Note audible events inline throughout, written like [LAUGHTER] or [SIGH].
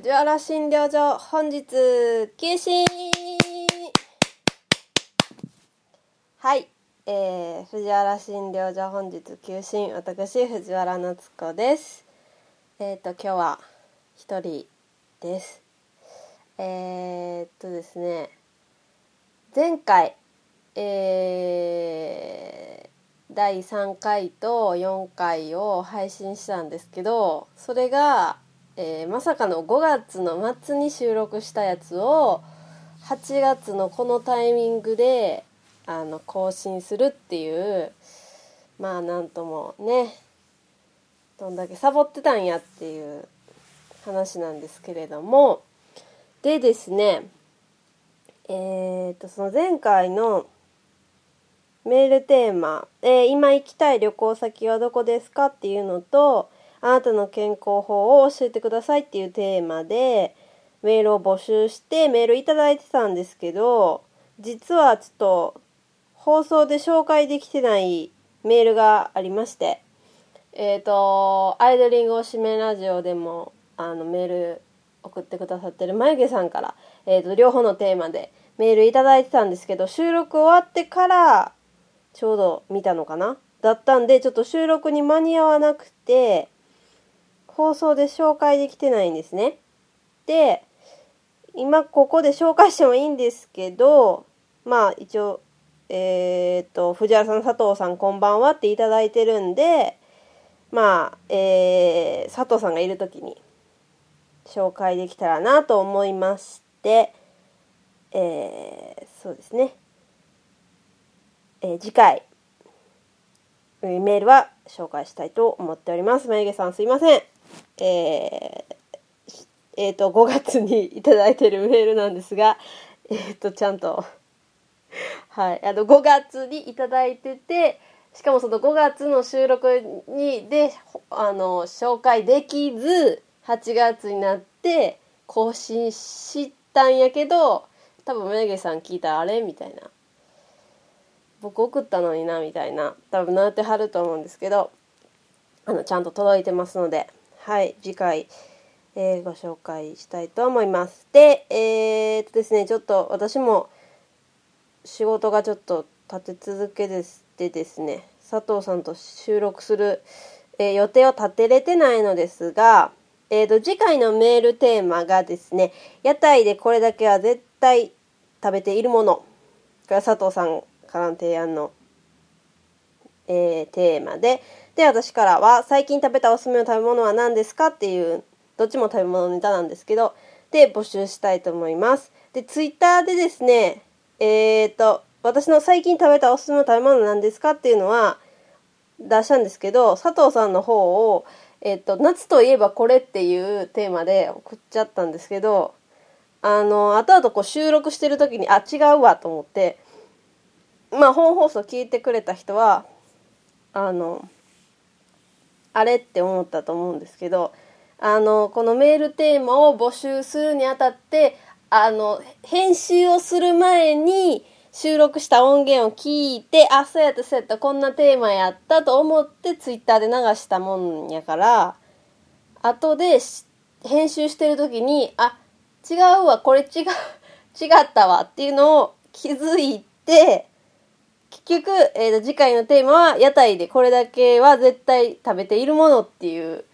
藤原診療所本日休診はい、えー、藤原診療所本日休診私藤原夏子です。えっ、ー、と今日は一人です。えー、っとですね前回えー、第3回と4回を配信したんですけどそれがえー、まさかの5月の末に収録したやつを8月のこのタイミングであの更新するっていうまあなんともねどんだけサボってたんやっていう話なんですけれども。でですねえー、とその前回のメールテーマ、えー、今行きたい旅行先はどこですかっていうのとあなたの健康法を教えてくださいっていうテーマでメールを募集してメールいただいてたんですけど実はちょっと放送で紹介できてないメールがありましてえっ、ー、とアイドリングおしめラジオでもあのメール送ってくださってる眉毛さんから、えー、と両方のテーマでメールいただいてたんですけど収録終わってからちょうど見たのかな？だったんでちょっと収録に間に合わなくて放送で紹介できてないんですね。で、今ここで紹介してもいいんですけど、まあ一応、えっ、と、藤原さん、佐藤さん、こんばんはっていただいてるんで、まあ、えー、佐藤さんがいる時に紹介できたらなと思いまして、えー、そうですね。えー、次回、メールは紹介したいと思っております。眉毛さんすいません。えー、えー、と、5月にいただいてるメールなんですが、えっ、ー、と、ちゃんと、はい、あの、5月にいただいてて、しかもその5月の収録に、で、あの、紹介できず、8月になって更新したんやけど、多分、眉毛さん聞いたらあれみたいな。僕送ったのにな、みたいな。多分なってはると思うんですけど、あの、ちゃんと届いてますので、はい次回、えー、ご紹介したいと思います。でえー、っとですねちょっと私も仕事がちょっと立て続けですでですね佐藤さんと収録する、えー、予定を立てれてないのですが、えーと、次回のメールテーマがですね屋台でこれだけは絶対食べているものこれは佐藤さんからの提案の、えー、テーマで。で私からは最近食べたおすすめの食べ物は何ですか？っていうどっちも食べ物ネタなんですけどで募集したいと思います。でツイッターでですねえっ、ー、と私の最近食べたおすすめの食べ物なんですか？っていうのは出したんですけど佐藤さんの方をえっ、ー、と夏といえばこれっていうテーマで送っちゃったんですけどあの後々こう収録してる時にあ違うわと思ってまあ本放送聞いてくれた人はあのあれって思ったと思うんですけどあのこのメールテーマを募集するにあたってあの編集をする前に収録した音源を聞いてあそうやったそうやったこんなテーマやったと思ってツイッターで流したもんやから後で編集してる時にあ違うわこれ違う違ったわっていうのを気づいて結局、えー、と次回のテーマは屋台でこれだけは絶対食べているものっていう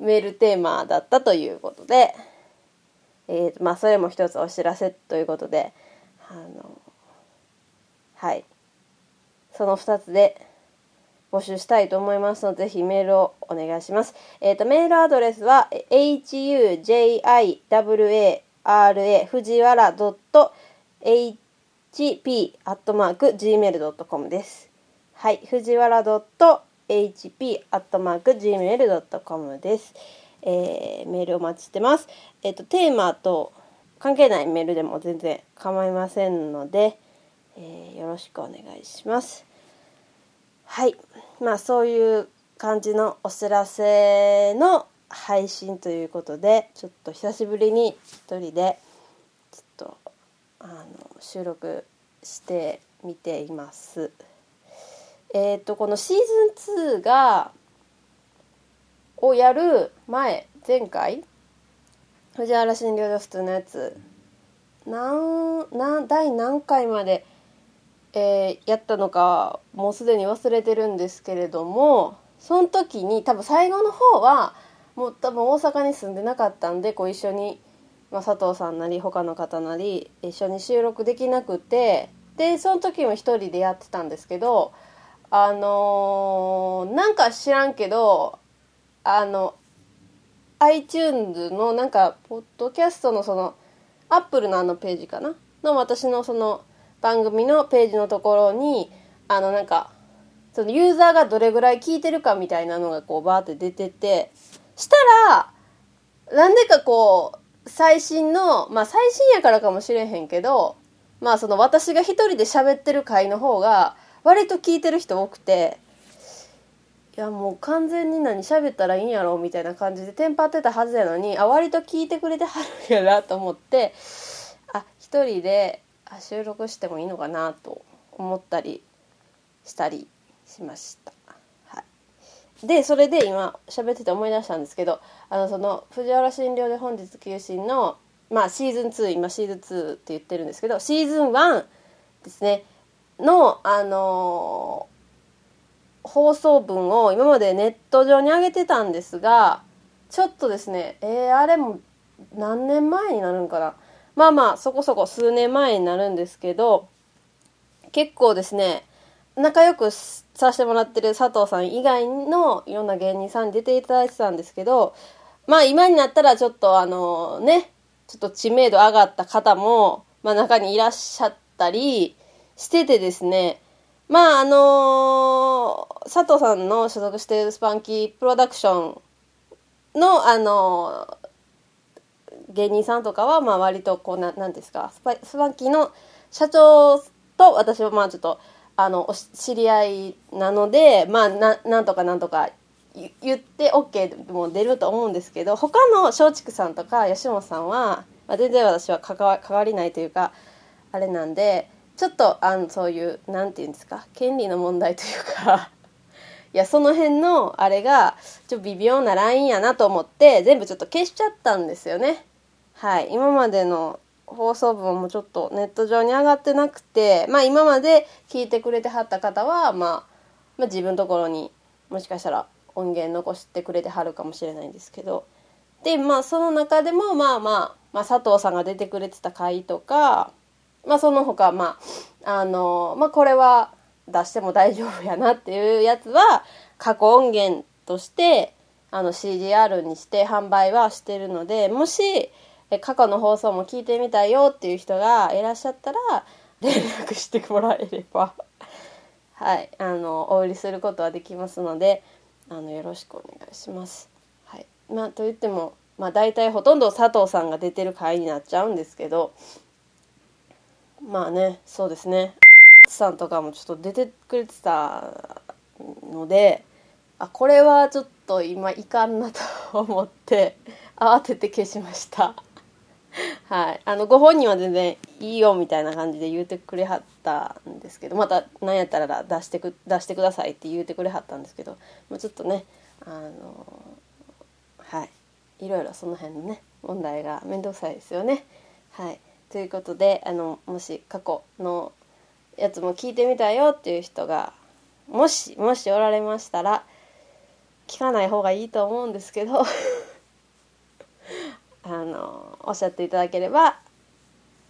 メールテーマだったということで、えー、まあそれも一つお知らせということであのはいその2つで募集したいと思いますのでぜひメールをお願いします。えっ、ー、とメールアドレスは hujiwara 藤原 .h hp.gmail.com です。はい、藤原 .hp.gmail.com です。えー、メールお待ちしてます。えっ、ー、と、テーマと関係ないメールでも全然構いませんので、えー、よろしくお願いします。はい、まあそういう感じのお知らせの配信ということで、ちょっと久しぶりに一人であの収録してみています。えっ、ー、とこのシーズン2がをやる前前回藤原診療所普通のやつなんなん第何回まで、えーやったのかもうすでに忘れてるんですけれどもその時に多分最後の方はもう多分大阪に住んでなかったんでこう一緒に、まあ、佐藤さんなり他の方なり一緒に収録できなくてでその時も一人でやってたんですけどあのーなんか知らんけどあの iTunes のなんかポッドキャストのそのアップルのあのページかな？の私のその番組のページのところにあのなんかそのユーザーがどれぐらい聞いてるかみたいなのがこうバーって出ててしたらなんでかこう最新のまあ最新やからかもしれへんけどまあその私が一人で喋ってる回の方が割と聞いてる人多くていやもう完全に何喋ったらいいんやろみたいな感じでテンパってたはずやのにあ割と聞いてくれてはるんやなと思ってあ一人で収録してもいいのかなと思ったりしたりしました。でそれで今喋ってて思い出したんですけどあのその藤原診療で本日休診の、まあ、シーズン2今シーズン2って言ってるんですけどシーズン1ですねのあのー放送分を今までネット上に上げてたんですがちょっとですねえー、あれも何年前になるんかな。まあまあそこそこ数年前になるんですけど結構ですね仲良くしてさせてもらってる佐藤さん以外のいろんな芸人さんに出ていただいてたんですけどまあ今になったらちょっとあのねちょっと知名度上がった方も、まあ、中にいらっしゃったりしててですねまああの佐藤さんの所属しているスパンキープロダクションのあの芸人さんとかはまあ割とこうななんですかスパスパンキーの社長と私はまあちょっとあの知り合いなのでまあななんとかなんとか言って OK も出ると思うんですけど他の松竹さんとか吉本さんは、まあ、全然私は関わ関わりないというかあれなんでちょっとあのそういうなんていうんですか権利の問題というかいやその辺のあれがちょっと微妙なラインやなと思って全部ちょっと消しちゃったんですよね。はい今までの放送分もちょっとネット上に上がってなくてまあ今まで聞いてくれてはった方は、まあ、まあ自分のところにもしかしたら音源残してくれてはるかもしれないんですけど。でまあその中でもまあまあ、まあ、佐藤さんが出てくれてた回とかまあその他まああのまあこれは出しても大丈夫やなっていうやつは過去音源としてあの CDR にして販売はしてるのでもしえ過去の放送も聞いてみたいよっていう人がいらっしゃったら連絡してもらえれば。[LAUGHS] はい。あのお売りすることはできますのであのよろしくお願いします。はい。まあ、と言っても、まあ、大体ほとんど佐藤さんが出てる回になっちゃうんですけどまあねそうですね。さんとかもちょっと出てくれてたのであこれはちょっと今いかんなと思って慌てて消しました。はい。あのご本人は全然いいよみたいな感じで言うてくれはったんですけどまた何やったら出してく出してくださいって言うてくれはったんですけどもうちょっとねあのはい。いろいろその辺のね問題が面倒くさいですよね。はい。ということであのもし過去のやつも聞いてみたよっていう人がもしもしおられましたら聞かない方がいいと思うんですけど。あのおっしゃっていただければ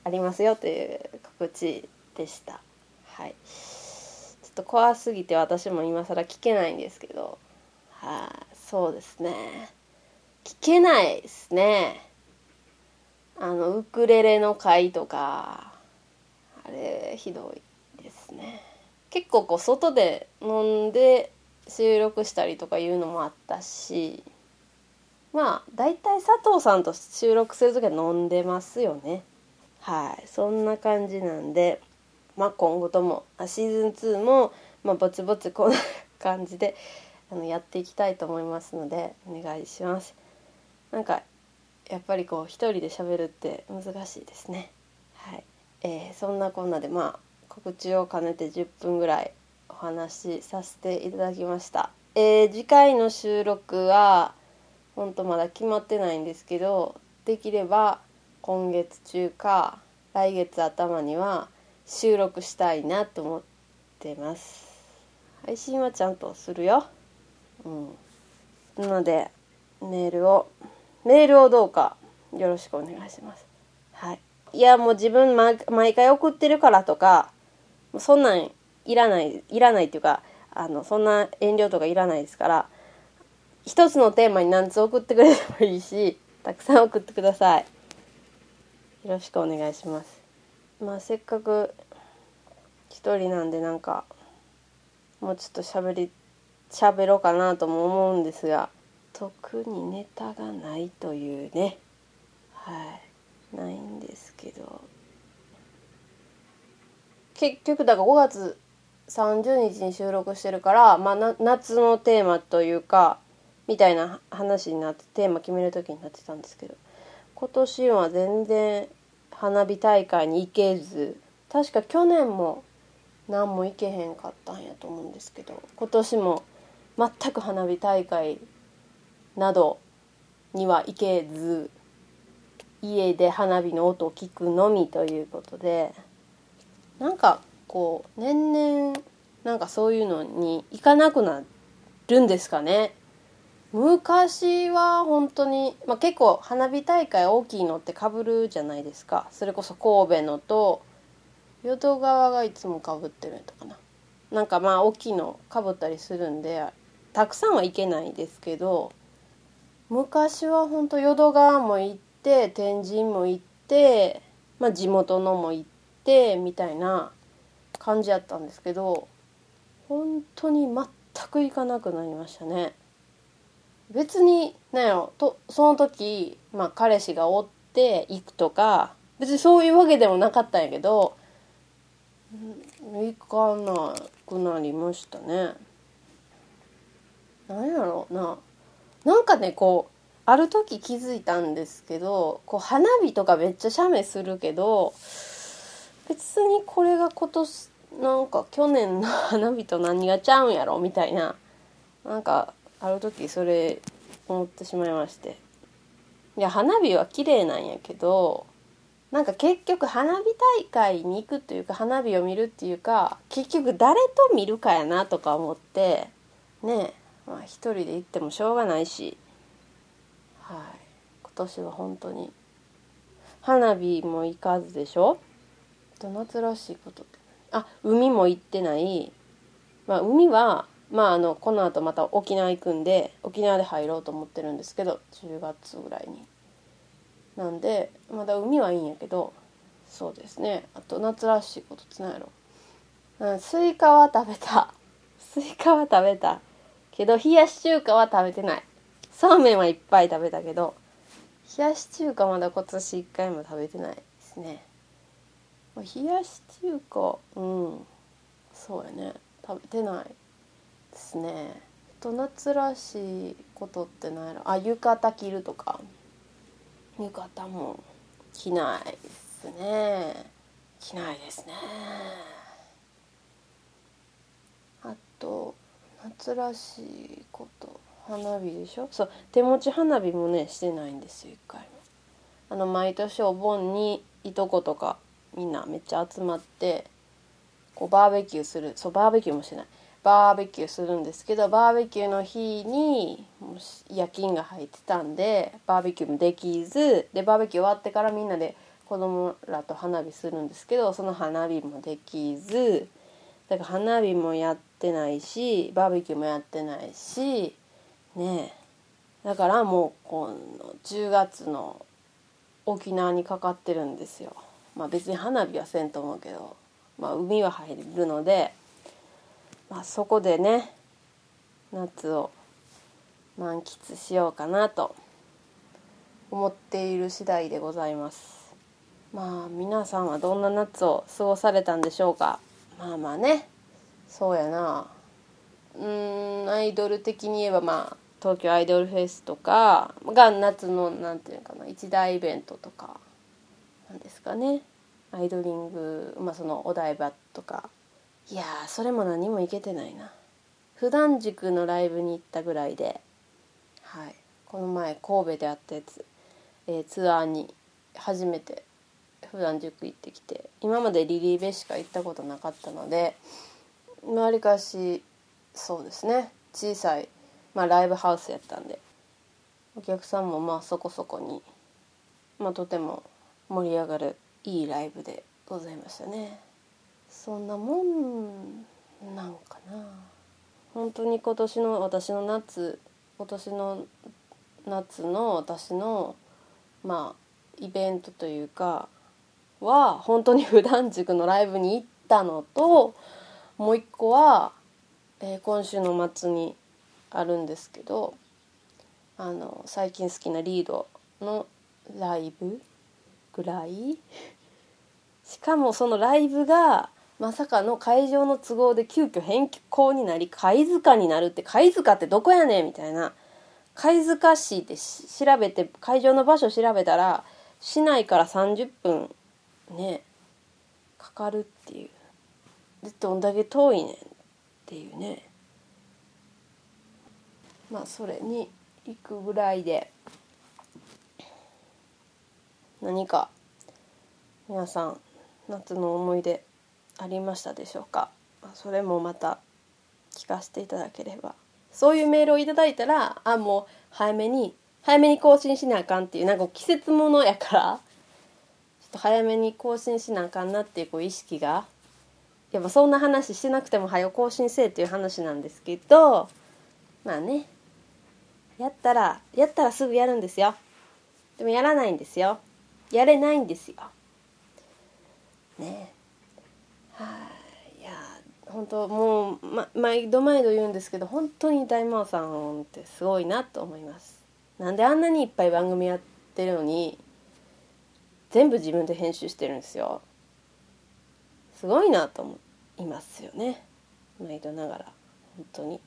ありますよという告知でした。はい。ちょっと怖すぎて私も今更聞けないんですけど。はい。そうですね。聞けないですね。あのウクレレの回とかあれひどいですね。結構こう外で飲んで収録したりとかいうのもあったし。まあ大体佐藤さんと収録する時は飲んでますよね。はい。そんな感じなんでまあ今後ともシーズン2も、まあ、ぼちぼちこんな感じであのやっていきたいと思いますのでお願いします。なんかやっぱりこう一人で喋るって難しいですね。はい、えーそんなこんなでまあ告知を兼ねて10分ぐらいお話しさせていただきました、えー次回の収録は本当まだ決まってないんですけどできれば今月中か来月頭には収録したいなと思ってます。配信はちゃんとするよ。うん。なのでメールをメールをどうかよろしくお願いします。はい。いやもう自分毎回送ってるからとかそんなんいらないいらないっていうかあのそんな遠慮とかいらないですから一つのテーマに何つ送ってくれてもいいしたくさん送ってください。よろしくお願いします。まあせっかく一人なんでなんかもうちょっと喋り喋ろうかなとも思うんですが特にネタがないというね。はい。ないんですけど。結局だから5月30日に収録してるから、まあ、夏のテーマというかみたいな話になってテーマ決める時になってたんですけど今年は全然花火大会に行けず確か去年も何も行けへんかったんやと思うんですけど今年も全く花火大会などには行けず家で花火の音を聞くのみということでなんかこう年々なんかそういうのに行かなくなるんですかね。昔は本当に、まあ、結構花火大会大きいのってかぶるじゃないですかそれこそ神戸のと淀川がいつもかぶってるとかななんかまあ大きいのかぶったりするんでたくさんはいけないですけど昔は本当淀川も行って天神も行って、まあ、地元のも行ってみたいな感じやったんですけど本当に全く行かなくなりましたね。別に何やろとその時、まあ、彼氏がおって行くとか別にそういうわけでもなかったんやけど行かなくなりましたね。何やろうななんかねこうある時気づいたんですけどこう花火とかめっちゃ写メするけど別にこれが今年なんか去年の花火と何がちゃうんやろみたいななんかある時それ思ってしまいまして。いや花火は綺麗なんやけどなんか結局花火大会に行くというか花火を見るっていうか結局誰と見るかやなとか思ってねえまあ一人で行ってもしょうがないし。はい。今年は本当に花火も行かずでしょ？夏らしいこと？ってあ海も行ってない。まあ海はまああのこの後また沖縄行くんで沖縄で入ろうと思ってるんですけど10月ぐらいに。なんでまだ海はいいんやけどそうですね。あと夏らしいことって何やろ、うん、スイカは食べた。[LAUGHS] スイカは食べた。けど冷やし中華は食べてない。そうめんはいっぱい食べたけど冷やし中華まだ今年1回も食べてないですね。冷やし中華うん。そうやね。食べてない。ですね。と夏らしいことって何やろ。あ浴衣着るとか。浴衣も着ないですね。着ないですね。あと夏らしいこと。花火でしょ。そう手持ち花火もねしてないんですよ一回も。あの毎年お盆にいとことかみんなめっちゃ集まってこうバーベキューする。そうバーベキューもしてない。バーベキューするんですけどバーベキューの日に夜勤が入ってたんでバーベキューもできずでバーベキュー終わってからみんなで子供らと花火するんですけどその花火もできずだから花火もやってないしバーベキューもやってないしねえだからもうこの10月の沖縄にかかってるんですよ。まあ別に花火はせんと思うけど、まあ、海は入るのでまあ、そこでね夏を満喫しようかなと思っている次第でございます。まあ皆さんはどんな夏を過ごされたんでしょうか？まあまあね。そうやな。うんアイドル的に言えばまあ東京アイドルフェスとかが夏のなんていうかな一大イベントとかなんですかね。アイドリング、まあ、そのお台場とかいやそれも何もいけてないな。普段塾のライブに行ったぐらいではい。この前神戸であったやつえー、ツアーに初めて普段塾行ってきて今までリリーベしか行ったことなかったのでわりかしそうですね。小さい、まあ、ライブハウスやったんでお客さんもまあそこそこに、まあ、とても盛り上がるいいライブでございましたね。そんなもんなんかな本当に今年の私の夏今年の夏の私のまあイベントというかは本当に普段塾のライブに行ったのと [LAUGHS] もう一個は、えー、今週の末にあるんですけどあの最近好きなリードのライブぐらい？[LAUGHS] しかもそのライブがまさかの会場の都合で急遽変更になり貝塚になるって貝塚ってどこやねんみたいな。貝塚市で調べて会場の場所調べたら市内から30分ねかかるっていう。でどんだけ遠いねんっていうね。まあそれに行くぐらいで何か皆さん夏の思い出ありましたでしょうか？それもまた聞かせていただければ。そういうメールをいただいたらあもう早めに早めに更新しなあかんっていうなんか季節ものやからちょっと早めに更新しなあかんなっていうこう意識がやっぱそんな話してなくても早更新せえっていう話なんですけどまあね。やったらやったらすぐやるんですよ。でもやらないんですよ。やれないんですよねはいいや本当もう、ま、毎度毎度言うんですけど本当に大魔王さんってすごいなと思います。なんであんなにいっぱい番組やってるのに全部自分で編集してるんですよ。すごいなと思いますよね。毎度ながら。本当に。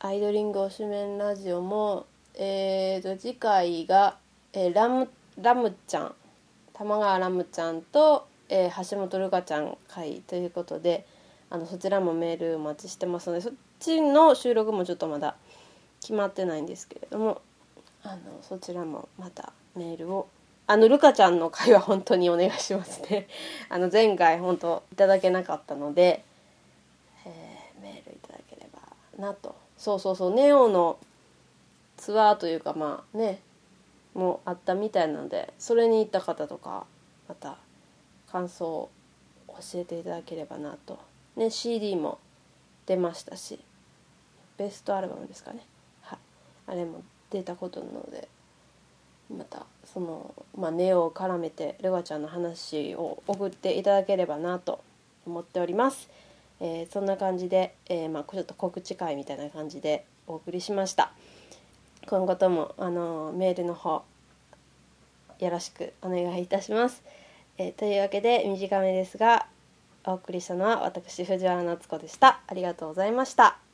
アイドリング推しメンラジオもえーと次回が、えー、ラムラムちゃん。玉川ラムちゃんと、えー、橋本るかちゃん会ということであのそちらもメールお待ちしてますのでそっちの収録もちょっとまだ決まってないんですけれどもあのそちらもまたメールをあのルカちゃんの会は本当にお願いしますね。[LAUGHS] あの前回本当いただけなかったので、えー、メールいただければなと。そうそうそうネオのツアーというかまあねもあったみたいなのでそれに行った方とかまた感想を教えていただければなと。ね CD も出ましたしベストアルバムですかねはいあれも出たことなのでまたその、まあ、ネオを絡めてルガちゃんの話を送っていただければなと思っております。えー、そんな感じで、えー、まあ、ちょっと告知会みたいな感じでお送りしました。今後ともあのメールの方よろしくお願いいたします。え、というわけで短めですがお送りしたのは私藤原夏子でした。ありがとうございました。